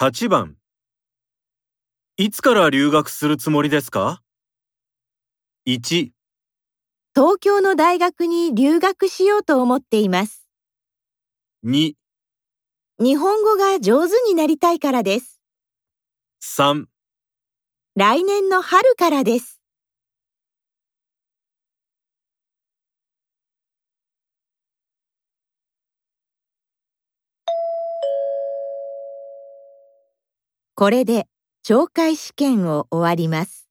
8番いつから留学するつもりですか ?1、東京の大学に留学しようと思っています。2、日本語が上手になりたいからです。3来年の春からです。これで懲戒試験を終わります。